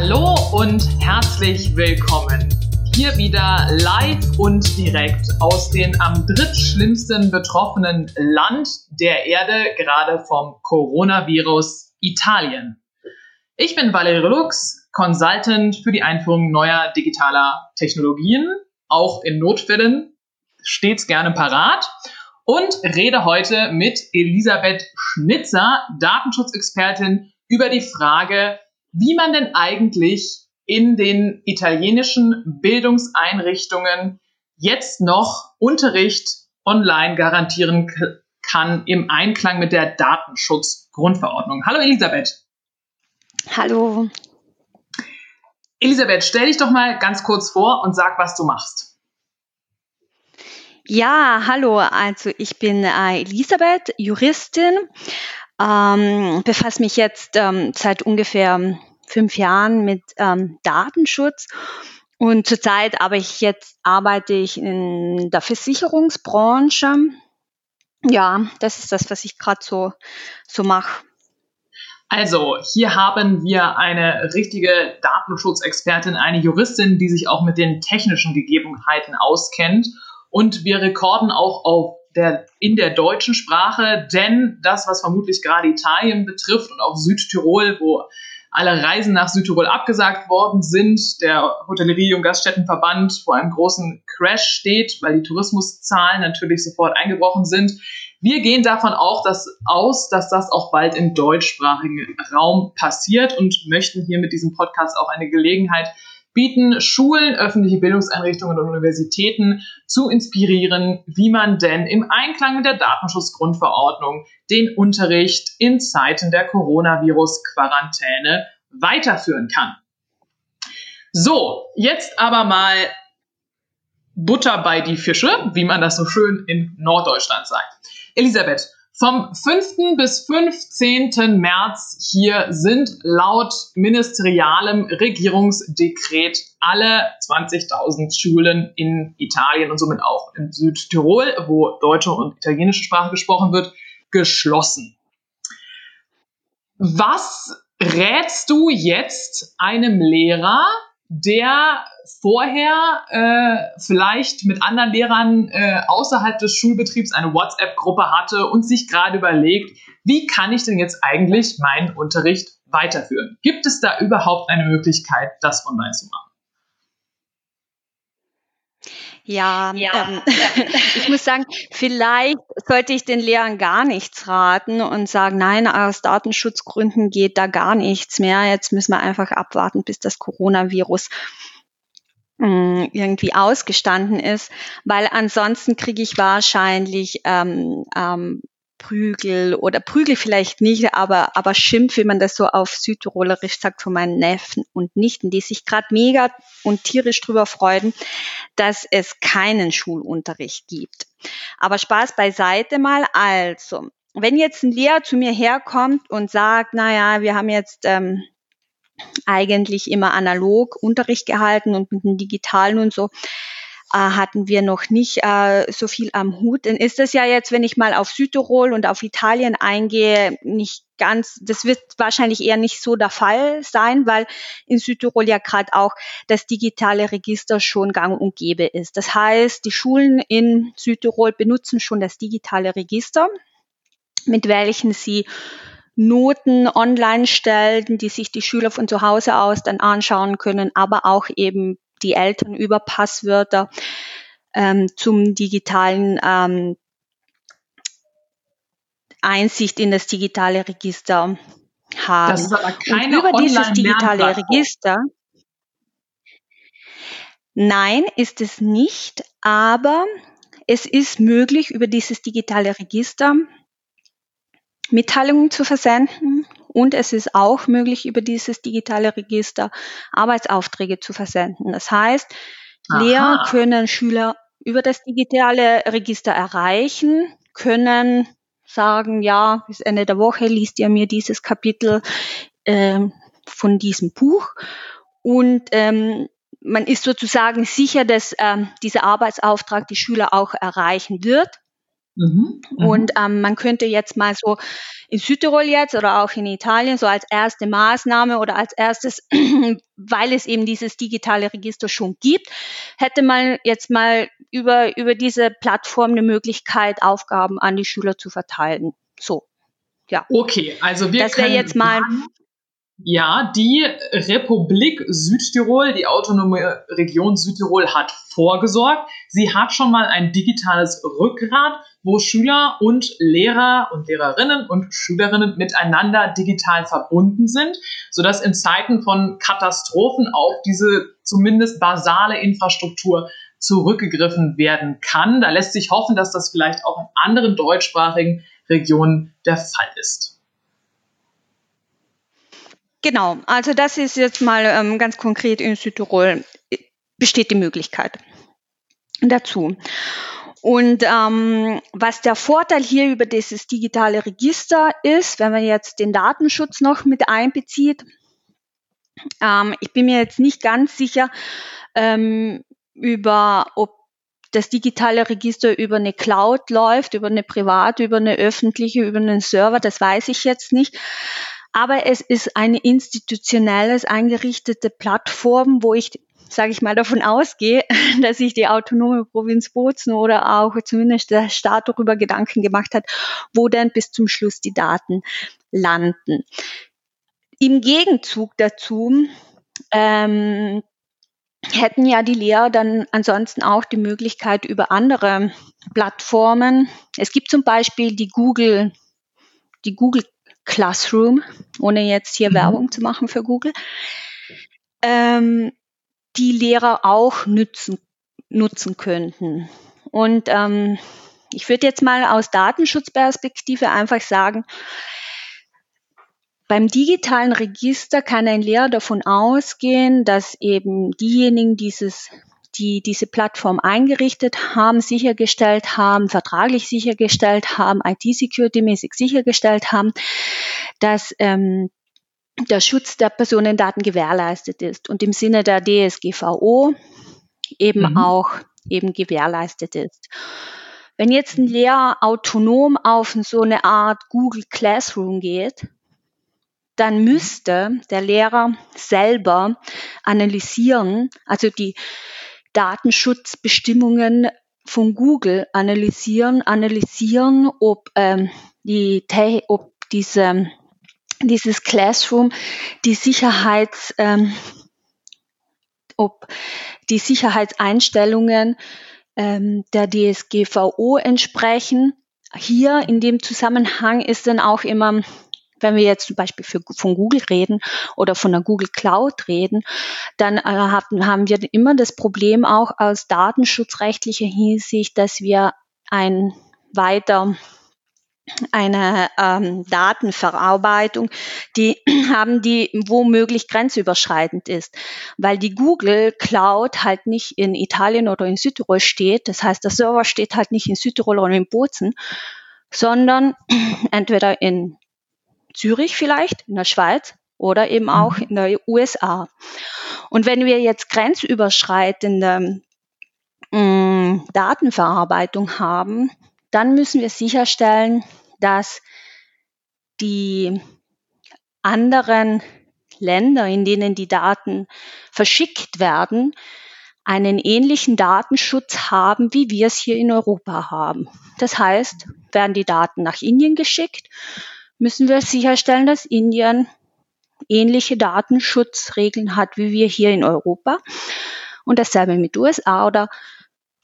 Hallo und herzlich willkommen. Hier wieder live und direkt aus dem am drittschlimmsten betroffenen Land der Erde, gerade vom Coronavirus Italien. Ich bin Valerie Lux, Consultant für die Einführung neuer digitaler Technologien, auch in Notfällen stets gerne parat und rede heute mit Elisabeth Schnitzer, Datenschutzexpertin, über die Frage, wie man denn eigentlich in den italienischen Bildungseinrichtungen jetzt noch Unterricht online garantieren kann im Einklang mit der Datenschutzgrundverordnung. Hallo Elisabeth. Hallo. Elisabeth, stell dich doch mal ganz kurz vor und sag, was du machst. Ja, hallo. Also ich bin äh, Elisabeth, Juristin, ähm, befasse mich jetzt ähm, seit ungefähr fünf Jahren mit ähm, Datenschutz. Und zurzeit aber ich jetzt arbeite ich in der Versicherungsbranche. Ja, das ist das, was ich gerade so, so mache. Also, hier haben wir eine richtige Datenschutzexpertin, eine Juristin, die sich auch mit den technischen Gegebenheiten auskennt. Und wir rekorden auch auf der, in der deutschen Sprache, denn das, was vermutlich gerade Italien betrifft und auch Südtirol, wo alle Reisen nach Südtirol abgesagt worden sind, der Hotellerie- und Gaststättenverband vor einem großen Crash steht, weil die Tourismuszahlen natürlich sofort eingebrochen sind. Wir gehen davon auch dass, aus, dass das auch bald im deutschsprachigen Raum passiert und möchten hier mit diesem Podcast auch eine Gelegenheit bieten Schulen, öffentliche Bildungseinrichtungen und Universitäten zu inspirieren, wie man denn im Einklang mit der Datenschutzgrundverordnung den Unterricht in Zeiten der Coronavirus-Quarantäne weiterführen kann. So, jetzt aber mal Butter bei die Fische, wie man das so schön in Norddeutschland sagt. Elisabeth, vom 5. bis 15. März hier sind laut ministerialem Regierungsdekret alle 20.000 Schulen in Italien und somit auch in Südtirol, wo deutsche und italienische Sprache gesprochen wird, geschlossen. Was rätst du jetzt einem Lehrer, der vorher äh, vielleicht mit anderen Lehrern äh, außerhalb des Schulbetriebs eine WhatsApp-Gruppe hatte und sich gerade überlegt, wie kann ich denn jetzt eigentlich meinen Unterricht weiterführen? Gibt es da überhaupt eine Möglichkeit, das online zu machen? Ja, ja. Ähm, ich muss sagen, vielleicht sollte ich den Lehrern gar nichts raten und sagen, nein, aus Datenschutzgründen geht da gar nichts mehr. Jetzt müssen wir einfach abwarten, bis das Coronavirus mm, irgendwie ausgestanden ist, weil ansonsten kriege ich wahrscheinlich ähm, ähm, Prügel oder Prügel vielleicht nicht, aber, aber Schimpf, wie man das so auf Südtirolerisch sagt, von meinen Neffen und Nichten, die sich gerade mega und tierisch drüber freuen, dass es keinen Schulunterricht gibt. Aber Spaß beiseite mal. Also, wenn jetzt ein Lehrer zu mir herkommt und sagt, na ja, wir haben jetzt ähm, eigentlich immer analog Unterricht gehalten und mit dem Digitalen und so, hatten wir noch nicht äh, so viel am Hut. Dann ist das ja jetzt, wenn ich mal auf Südtirol und auf Italien eingehe, nicht ganz, das wird wahrscheinlich eher nicht so der Fall sein, weil in Südtirol ja gerade auch das digitale Register schon gang und gäbe ist. Das heißt, die Schulen in Südtirol benutzen schon das digitale Register, mit welchen sie Noten online stellen, die sich die Schüler von zu Hause aus dann anschauen können, aber auch eben die Eltern über Passwörter ähm, zum digitalen ähm, Einsicht in das digitale Register haben. Das ist aber keine Und über dieses digitale Register. Nein, ist es nicht, aber es ist möglich, über dieses digitale Register Mitteilungen zu versenden und es ist auch möglich, über dieses digitale Register Arbeitsaufträge zu versenden. Das heißt, Aha. Lehrer können Schüler über das digitale Register erreichen, können sagen, ja, bis Ende der Woche liest ihr mir dieses Kapitel äh, von diesem Buch. Und ähm, man ist sozusagen sicher, dass ähm, dieser Arbeitsauftrag die Schüler auch erreichen wird. Mhm, mhm, und ähm, man könnte jetzt mal so in Südtirol jetzt oder auch in Italien so als erste Maßnahme oder als erstes, weil es eben dieses digitale Register schon gibt, hätte man jetzt mal über, über diese Plattform eine Möglichkeit, Aufgaben an die Schüler zu verteilen. So. Ja. Okay, also wir das können jetzt mal ja, die Republik Südtirol, die autonome Region Südtirol hat vorgesorgt. Sie hat schon mal ein digitales Rückgrat, wo Schüler und Lehrer und Lehrerinnen und Schülerinnen miteinander digital verbunden sind, sodass in Zeiten von Katastrophen auf diese zumindest basale Infrastruktur zurückgegriffen werden kann. Da lässt sich hoffen, dass das vielleicht auch in anderen deutschsprachigen Regionen der Fall ist. Genau, also das ist jetzt mal ähm, ganz konkret in Südtirol besteht die Möglichkeit dazu. Und ähm, was der Vorteil hier über dieses digitale Register ist, wenn man jetzt den Datenschutz noch mit einbezieht, ähm, ich bin mir jetzt nicht ganz sicher ähm, über, ob das digitale Register über eine Cloud läuft, über eine private, über eine öffentliche, über einen Server, das weiß ich jetzt nicht. Aber es ist eine institutionelles eingerichtete Plattform, wo ich sage ich mal, davon ausgehe, dass sich die autonome Provinz Bozen oder auch zumindest der Staat darüber Gedanken gemacht hat, wo denn bis zum Schluss die Daten landen. Im Gegenzug dazu ähm, hätten ja die Lehrer dann ansonsten auch die Möglichkeit über andere Plattformen. Es gibt zum Beispiel die Google, die Google Classroom, ohne jetzt hier mhm. Werbung zu machen für Google, ähm, die Lehrer auch nützen, nutzen könnten. Und ähm, ich würde jetzt mal aus Datenschutzperspektive einfach sagen, beim digitalen Register kann ein Lehrer davon ausgehen, dass eben diejenigen dieses die diese Plattform eingerichtet haben, sichergestellt haben, vertraglich sichergestellt haben, IT-Security-mäßig sichergestellt haben, dass ähm, der Schutz der Personendaten gewährleistet ist und im Sinne der DSGVO eben mhm. auch eben gewährleistet ist. Wenn jetzt ein Lehrer autonom auf so eine Art Google Classroom geht, dann müsste der Lehrer selber analysieren, also die Datenschutzbestimmungen von Google analysieren, analysieren, ob ähm, die, ob diese, dieses Classroom die Sicherheits, ähm, ob die Sicherheitseinstellungen ähm, der DSGVO entsprechen. Hier in dem Zusammenhang ist dann auch immer wenn wir jetzt zum Beispiel für, von Google reden oder von der Google Cloud reden, dann äh, haben, wir immer das Problem auch aus datenschutzrechtlicher Hinsicht, dass wir ein weiter eine ähm, Datenverarbeitung, die haben die womöglich grenzüberschreitend ist, weil die Google Cloud halt nicht in Italien oder in Südtirol steht. Das heißt, der Server steht halt nicht in Südtirol oder in Bozen, sondern entweder in Zürich vielleicht, in der Schweiz oder eben auch mhm. in der USA. Und wenn wir jetzt grenzüberschreitende mh, mm, Datenverarbeitung haben, dann müssen wir sicherstellen, dass die anderen Länder, in denen die Daten verschickt werden, einen ähnlichen Datenschutz haben, wie wir es hier in Europa haben. Das heißt, werden die Daten nach Indien geschickt, müssen wir sicherstellen, dass Indien ähnliche Datenschutzregeln hat wie wir hier in Europa. Und dasselbe mit USA oder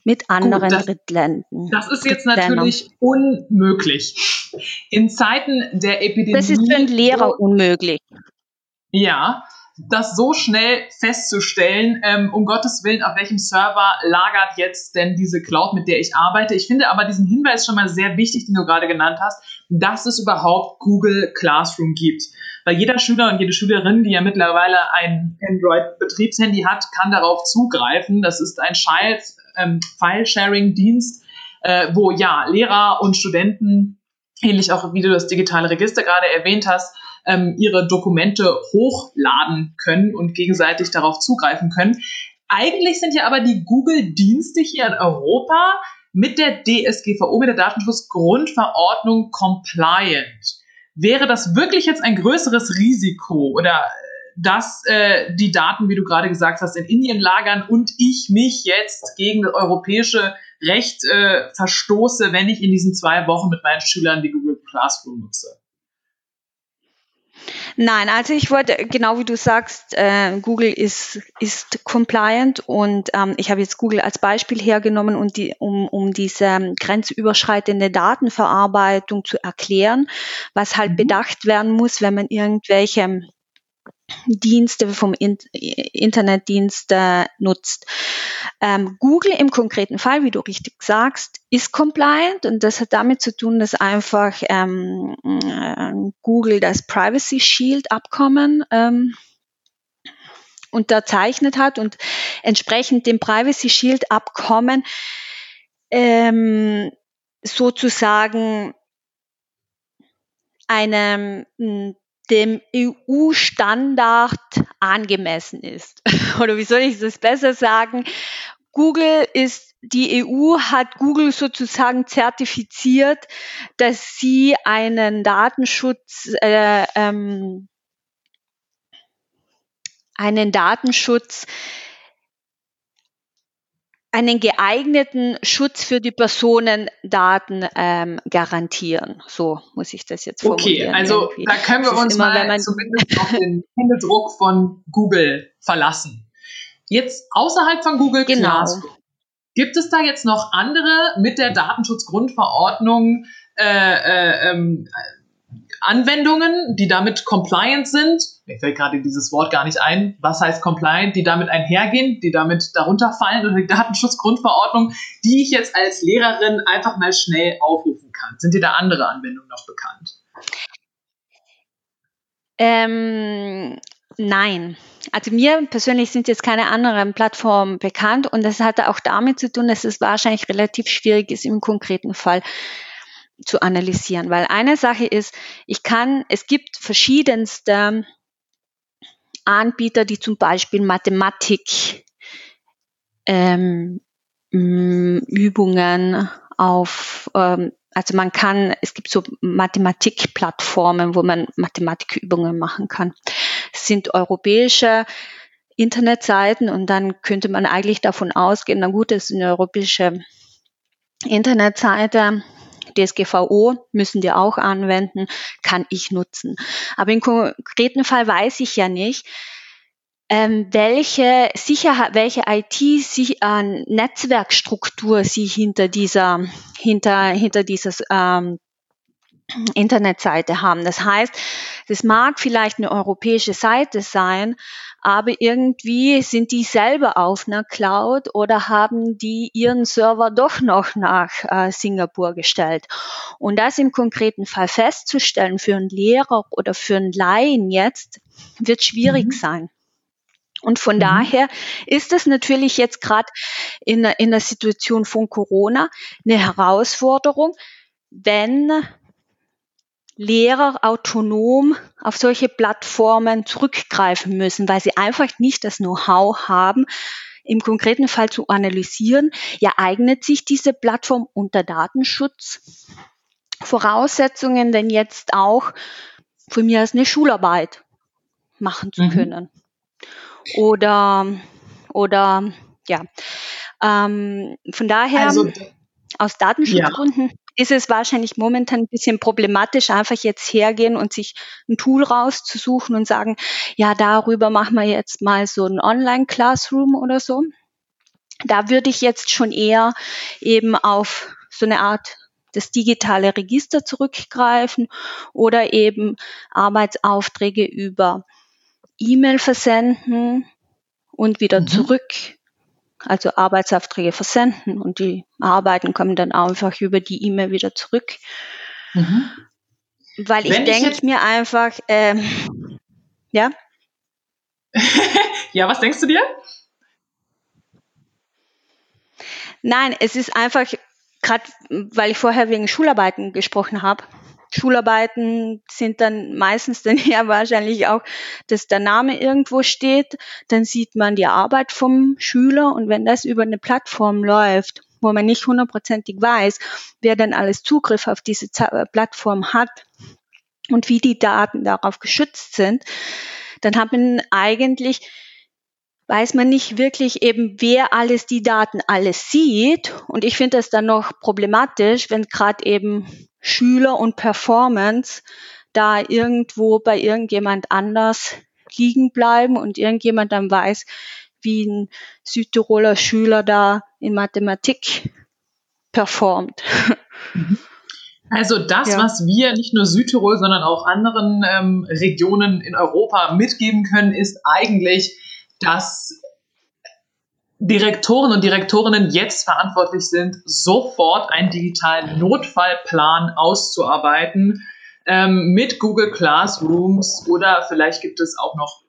mit anderen Gut, das, Drittländern. Das ist jetzt natürlich unmöglich. In Zeiten der Epidemie. Das ist für einen Lehrer unmöglich. Ja, das so schnell festzustellen, ähm, um Gottes Willen, auf welchem Server lagert jetzt denn diese Cloud, mit der ich arbeite. Ich finde aber diesen Hinweis schon mal sehr wichtig, den du gerade genannt hast, dass es überhaupt Google Classroom gibt. Weil jeder Schüler und jede Schülerin, die ja mittlerweile ein Android-Betriebshandy hat, kann darauf zugreifen. Das ist ein ähm, File-Sharing-Dienst, äh, wo ja Lehrer und Studenten, ähnlich auch wie du das digitale Register gerade erwähnt hast, ähm, ihre Dokumente hochladen können und gegenseitig darauf zugreifen können. Eigentlich sind ja aber die Google-Dienste hier in Europa mit der DSGVO, mit der Datenschutzgrundverordnung compliant. Wäre das wirklich jetzt ein größeres Risiko oder dass äh, die Daten, wie du gerade gesagt hast, in Indien lagern und ich mich jetzt gegen das europäische Recht äh, verstoße, wenn ich in diesen zwei Wochen mit meinen Schülern die Google Classroom nutze? Nein, also ich wollte, genau wie du sagst, äh, Google ist, ist compliant und ähm, ich habe jetzt Google als Beispiel hergenommen, um, die, um, um diese ähm, grenzüberschreitende Datenverarbeitung zu erklären, was halt mhm. bedacht werden muss, wenn man irgendwelche Dienste vom Internetdienst äh, nutzt. Ähm, Google im konkreten Fall, wie du richtig sagst, ist compliant und das hat damit zu tun, dass einfach ähm, äh, Google das Privacy Shield Abkommen ähm, unterzeichnet hat und entsprechend dem Privacy Shield Abkommen ähm, sozusagen einem dem EU-Standard angemessen ist. Oder wie soll ich das besser sagen? Google ist, die EU hat Google sozusagen zertifiziert, dass sie einen Datenschutz, äh, ähm, einen Datenschutz einen geeigneten Schutz für die Personendaten ähm, garantieren. So muss ich das jetzt formulieren. Okay, also irgendwie. da können wir uns immer, mal zumindest auf den Händedruck von Google verlassen. Jetzt außerhalb von Google genau. Classroom. Gibt es da jetzt noch andere mit der Datenschutzgrundverordnung äh, äh, ähm, Anwendungen, die damit compliant sind. Mir fällt gerade dieses Wort gar nicht ein. Was heißt compliant? Die damit einhergehen, die damit darunter fallen oder die Datenschutzgrundverordnung, die ich jetzt als Lehrerin einfach mal schnell aufrufen kann. Sind dir da andere Anwendungen noch bekannt? Ähm, nein. Also mir persönlich sind jetzt keine anderen Plattformen bekannt und das hatte auch damit zu tun, dass es wahrscheinlich relativ schwierig ist im konkreten Fall zu analysieren. Weil eine Sache ist, ich kann, es gibt verschiedenste Anbieter, die zum Beispiel Mathematik ähm, Übungen auf, ähm, also man kann, es gibt so Mathematikplattformen, wo man Mathematikübungen machen kann. Es sind europäische Internetseiten und dann könnte man eigentlich davon ausgehen, na gut, das ist eine europäische Internetseite, DSGVO müssen die auch anwenden, kann ich nutzen. Aber im konkreten Fall weiß ich ja nicht, ähm, welche Sicherheit, welche IT-Netzwerkstruktur äh, sie hinter dieser, hinter, hinter dieses ähm, Internetseite haben. Das heißt, das mag vielleicht eine europäische Seite sein, aber irgendwie sind die selber auf einer Cloud oder haben die ihren Server doch noch nach äh, Singapur gestellt. Und das im konkreten Fall festzustellen für einen Lehrer oder für einen Laien jetzt, wird schwierig mhm. sein. Und von mhm. daher ist es natürlich jetzt gerade in, in der Situation von Corona eine Herausforderung, wenn Lehrer autonom auf solche Plattformen zurückgreifen müssen, weil sie einfach nicht das Know-how haben, im konkreten Fall zu analysieren, ja, eignet sich diese Plattform unter Datenschutz Voraussetzungen denn jetzt auch von mir als eine Schularbeit machen zu mhm. können. Oder, oder, ja, ähm, von daher, also, aus Datenschutzgründen, ja ist es wahrscheinlich momentan ein bisschen problematisch, einfach jetzt hergehen und sich ein Tool rauszusuchen und sagen, ja, darüber machen wir jetzt mal so ein Online-Classroom oder so. Da würde ich jetzt schon eher eben auf so eine Art das digitale Register zurückgreifen oder eben Arbeitsaufträge über E-Mail versenden und wieder mhm. zurück also Arbeitsaufträge versenden und die Arbeiten kommen dann einfach über die E-Mail wieder zurück. Mhm. Weil ich denke mir einfach, ähm, ja. ja, was denkst du dir? Nein, es ist einfach, gerade weil ich vorher wegen Schularbeiten gesprochen habe, Schularbeiten sind dann meistens dann ja wahrscheinlich auch, dass der Name irgendwo steht, dann sieht man die Arbeit vom Schüler und wenn das über eine Plattform läuft, wo man nicht hundertprozentig weiß, wer denn alles Zugriff auf diese Plattform hat und wie die Daten darauf geschützt sind, dann hat man eigentlich weiß man nicht wirklich eben, wer alles die Daten alles sieht. Und ich finde das dann noch problematisch, wenn gerade eben Schüler und Performance da irgendwo bei irgendjemand anders liegen bleiben und irgendjemand dann weiß, wie ein Südtiroler Schüler da in Mathematik performt. Also das, ja. was wir nicht nur Südtirol, sondern auch anderen ähm, Regionen in Europa mitgeben können, ist eigentlich, dass Direktoren und Direktorinnen jetzt verantwortlich sind, sofort einen digitalen Notfallplan auszuarbeiten ähm, mit Google Classrooms oder vielleicht gibt es auch noch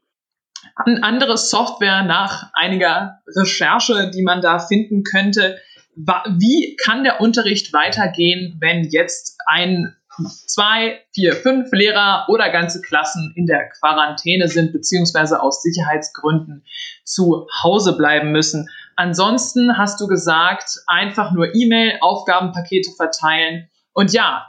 andere Software nach einiger Recherche, die man da finden könnte. Wie kann der Unterricht weitergehen, wenn jetzt ein, zwei, vier, fünf Lehrer oder ganze Klassen in der Quarantäne sind, beziehungsweise aus Sicherheitsgründen zu Hause bleiben müssen? Ansonsten hast du gesagt, einfach nur E-Mail, Aufgabenpakete verteilen. Und ja,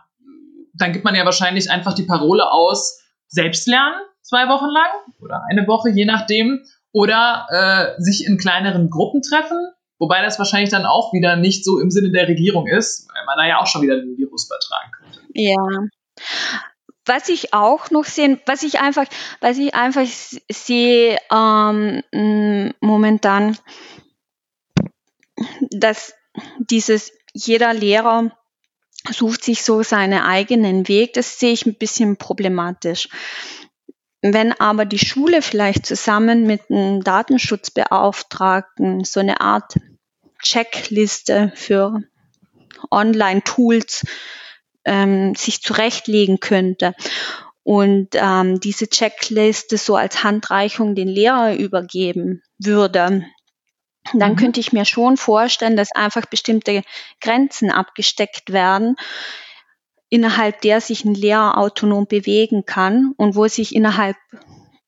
dann gibt man ja wahrscheinlich einfach die Parole aus, selbst lernen, zwei Wochen lang oder eine Woche, je nachdem, oder äh, sich in kleineren Gruppen treffen, wobei das wahrscheinlich dann auch wieder nicht so im Sinne der Regierung ist, weil man da ja auch schon wieder den Virus übertragen könnte. Ja. Was ich auch noch sehe, was ich einfach, was ich einfach sehe ähm, momentan, dass dieses jeder Lehrer sucht sich so seinen eigenen Weg. Das sehe ich ein bisschen problematisch. Wenn aber die Schule vielleicht zusammen mit einem Datenschutzbeauftragten so eine Art Checkliste für Online-Tools ähm, sich zurechtlegen könnte und ähm, diese Checkliste so als Handreichung den Lehrer übergeben würde, dann mhm. könnte ich mir schon vorstellen, dass einfach bestimmte Grenzen abgesteckt werden, innerhalb der sich ein Lehrer autonom bewegen kann und wo sich innerhalb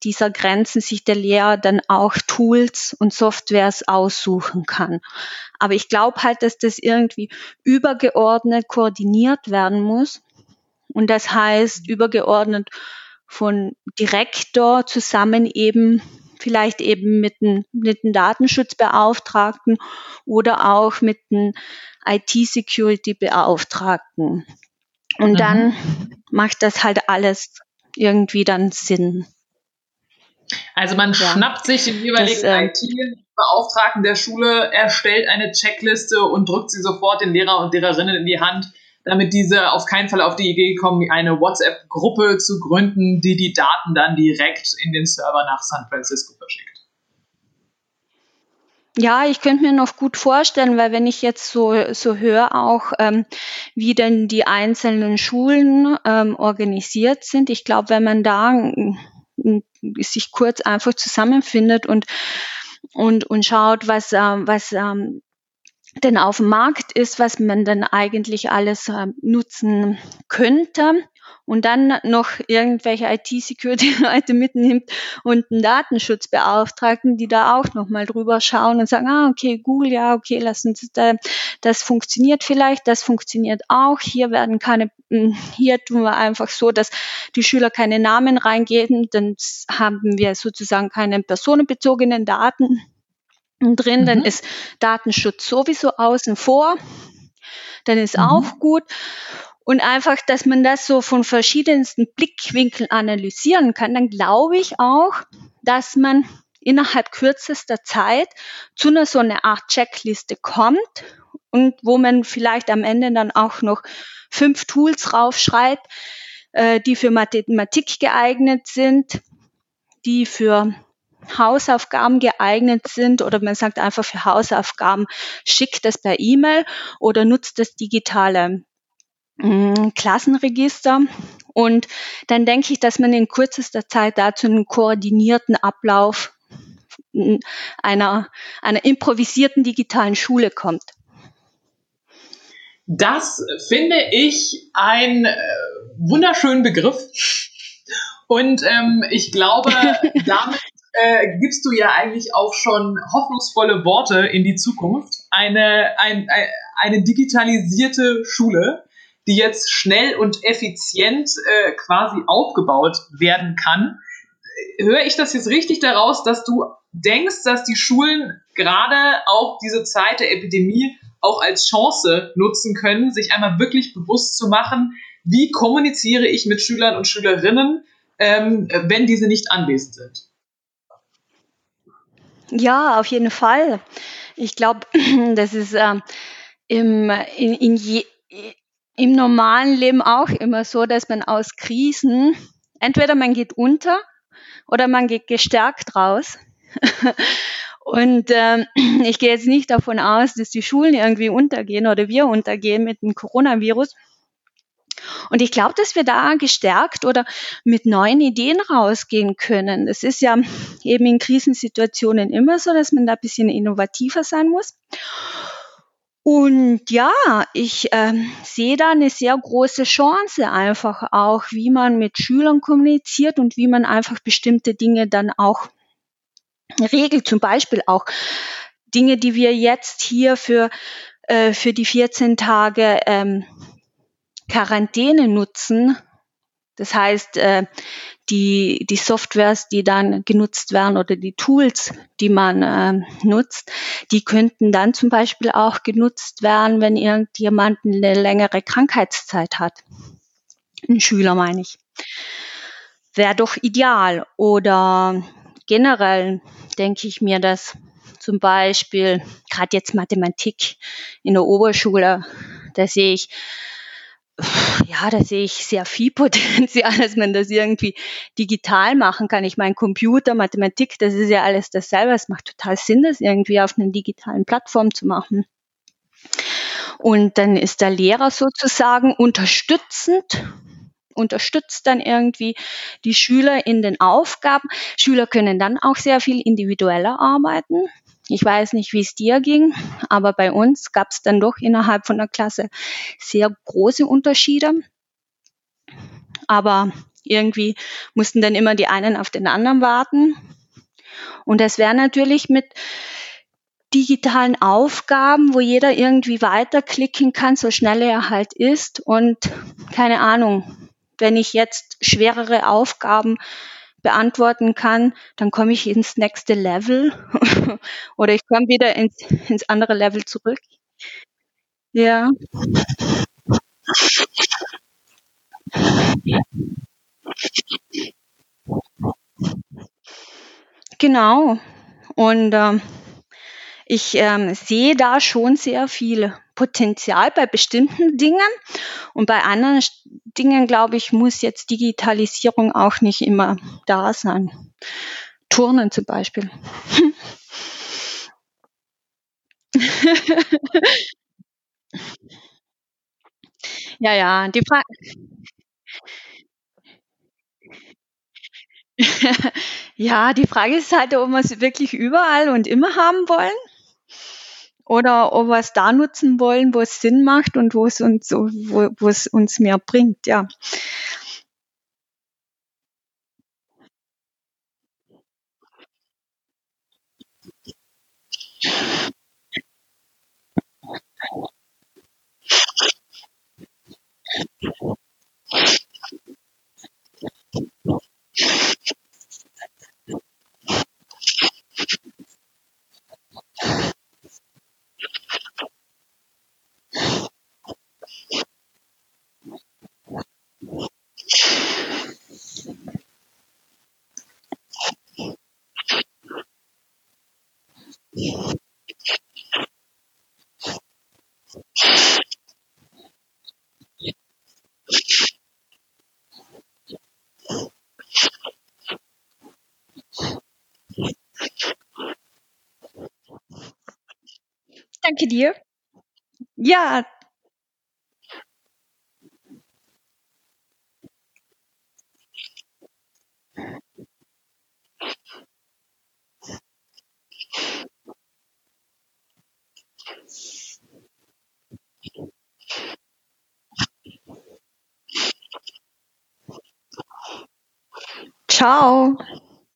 dieser Grenzen sich der Lehrer dann auch Tools und Softwares aussuchen kann. Aber ich glaube halt, dass das irgendwie übergeordnet koordiniert werden muss. Und das heißt, übergeordnet von Direktor zusammen eben vielleicht eben mit einem, mit einem Datenschutzbeauftragten oder auch mit einem IT-Security-Beauftragten. Und mhm. dann macht das halt alles irgendwie dann Sinn. Also man ja. schnappt sich den jeweiligen äh, IT-Beauftragten der Schule, erstellt eine Checkliste und drückt sie sofort den Lehrer und Lehrerinnen in die Hand, damit diese auf keinen Fall auf die Idee kommen, eine WhatsApp-Gruppe zu gründen, die die Daten dann direkt in den Server nach San Francisco verschickt. Ja, ich könnte mir noch gut vorstellen, weil wenn ich jetzt so, so höre auch, ähm, wie denn die einzelnen Schulen ähm, organisiert sind, ich glaube, wenn man da sich kurz einfach zusammenfindet und, und, und schaut, was, ähm, was ähm, denn auf dem Markt ist, was man dann eigentlich alles äh, nutzen könnte und dann noch irgendwelche IT-Security-Leute mitnimmt und einen Datenschutzbeauftragten, die da auch nochmal drüber schauen und sagen, ah, okay, Google, ja, okay, lass uns da, das funktioniert vielleicht, das funktioniert auch. Hier werden keine, hm, hier tun wir einfach so, dass die Schüler keine Namen reingeben, dann haben wir sozusagen keine personenbezogenen Daten drin, mhm. dann ist Datenschutz sowieso außen vor, dann ist mhm. auch gut. Und einfach, dass man das so von verschiedensten Blickwinkeln analysieren kann, dann glaube ich auch, dass man innerhalb kürzester Zeit zu einer so einer Art Checkliste kommt und wo man vielleicht am Ende dann auch noch fünf Tools raufschreibt, äh, die für Mathematik geeignet sind, die für Hausaufgaben geeignet sind oder man sagt einfach für Hausaufgaben schickt das per E-Mail oder nutzt das digitale Klassenregister. Und dann denke ich, dass man in kürzester Zeit dazu einen koordinierten Ablauf mm, einer, einer improvisierten digitalen Schule kommt. Das finde ich ein äh, wunderschönen Begriff. Und ähm, ich glaube, damit äh, gibst du ja eigentlich auch schon hoffnungsvolle Worte in die Zukunft. Eine, ein, ein, eine digitalisierte Schule, die jetzt schnell und effizient äh, quasi aufgebaut werden kann. Höre ich das jetzt richtig daraus, dass du denkst, dass die Schulen gerade auch diese Zeit der Epidemie auch als Chance nutzen können, sich einmal wirklich bewusst zu machen, wie kommuniziere ich mit Schülern und Schülerinnen, ähm, wenn diese nicht anwesend sind? Ja, auf jeden Fall. Ich glaube, das ist äh, im, in, in je, im normalen Leben auch immer so, dass man aus Krisen, entweder man geht unter oder man geht gestärkt raus. Und ähm, ich gehe jetzt nicht davon aus, dass die Schulen irgendwie untergehen oder wir untergehen mit dem Coronavirus. Und ich glaube, dass wir da gestärkt oder mit neuen Ideen rausgehen können. Das ist ja eben in Krisensituationen immer so, dass man da ein bisschen innovativer sein muss. Und ja, ich ähm, sehe da eine sehr große Chance einfach auch, wie man mit Schülern kommuniziert und wie man einfach bestimmte Dinge dann auch regelt. Zum Beispiel auch Dinge, die wir jetzt hier für, äh, für die 14 Tage ähm, Quarantäne nutzen. Das heißt, äh, die, die Softwares, die dann genutzt werden oder die Tools, die man äh, nutzt, die könnten dann zum Beispiel auch genutzt werden, wenn irgendjemand eine längere Krankheitszeit hat. Ein Schüler meine ich. Wäre doch ideal. Oder generell denke ich mir, dass zum Beispiel gerade jetzt Mathematik in der Oberschule, da sehe ich ja, da sehe ich sehr viel Potenzial, dass man das irgendwie digital machen kann. Ich meine, Computer, Mathematik, das ist ja alles dasselbe. Es macht total Sinn, das irgendwie auf einer digitalen Plattform zu machen. Und dann ist der Lehrer sozusagen unterstützend, unterstützt dann irgendwie die Schüler in den Aufgaben. Schüler können dann auch sehr viel individueller arbeiten. Ich weiß nicht, wie es dir ging, aber bei uns gab es dann doch innerhalb von der Klasse sehr große Unterschiede. Aber irgendwie mussten dann immer die einen auf den anderen warten. Und das wäre natürlich mit digitalen Aufgaben, wo jeder irgendwie weiterklicken kann, so schnell er halt ist. Und keine Ahnung, wenn ich jetzt schwerere Aufgaben beantworten kann, dann komme ich ins nächste Level oder ich komme wieder ins, ins andere Level zurück. Ja. Genau. Und ähm, ich ähm, sehe da schon sehr viel Potenzial bei bestimmten Dingen und bei anderen Dingen, glaube ich, muss jetzt Digitalisierung auch nicht immer da sein. Turnen zum Beispiel. ja, ja, die Frage. ja, die Frage ist halt, ob wir es wirklich überall und immer haben wollen oder ob wir es da nutzen wollen, wo es Sinn macht und wo es uns, wo, wo es uns mehr bringt, ja. Danke dir. Ja.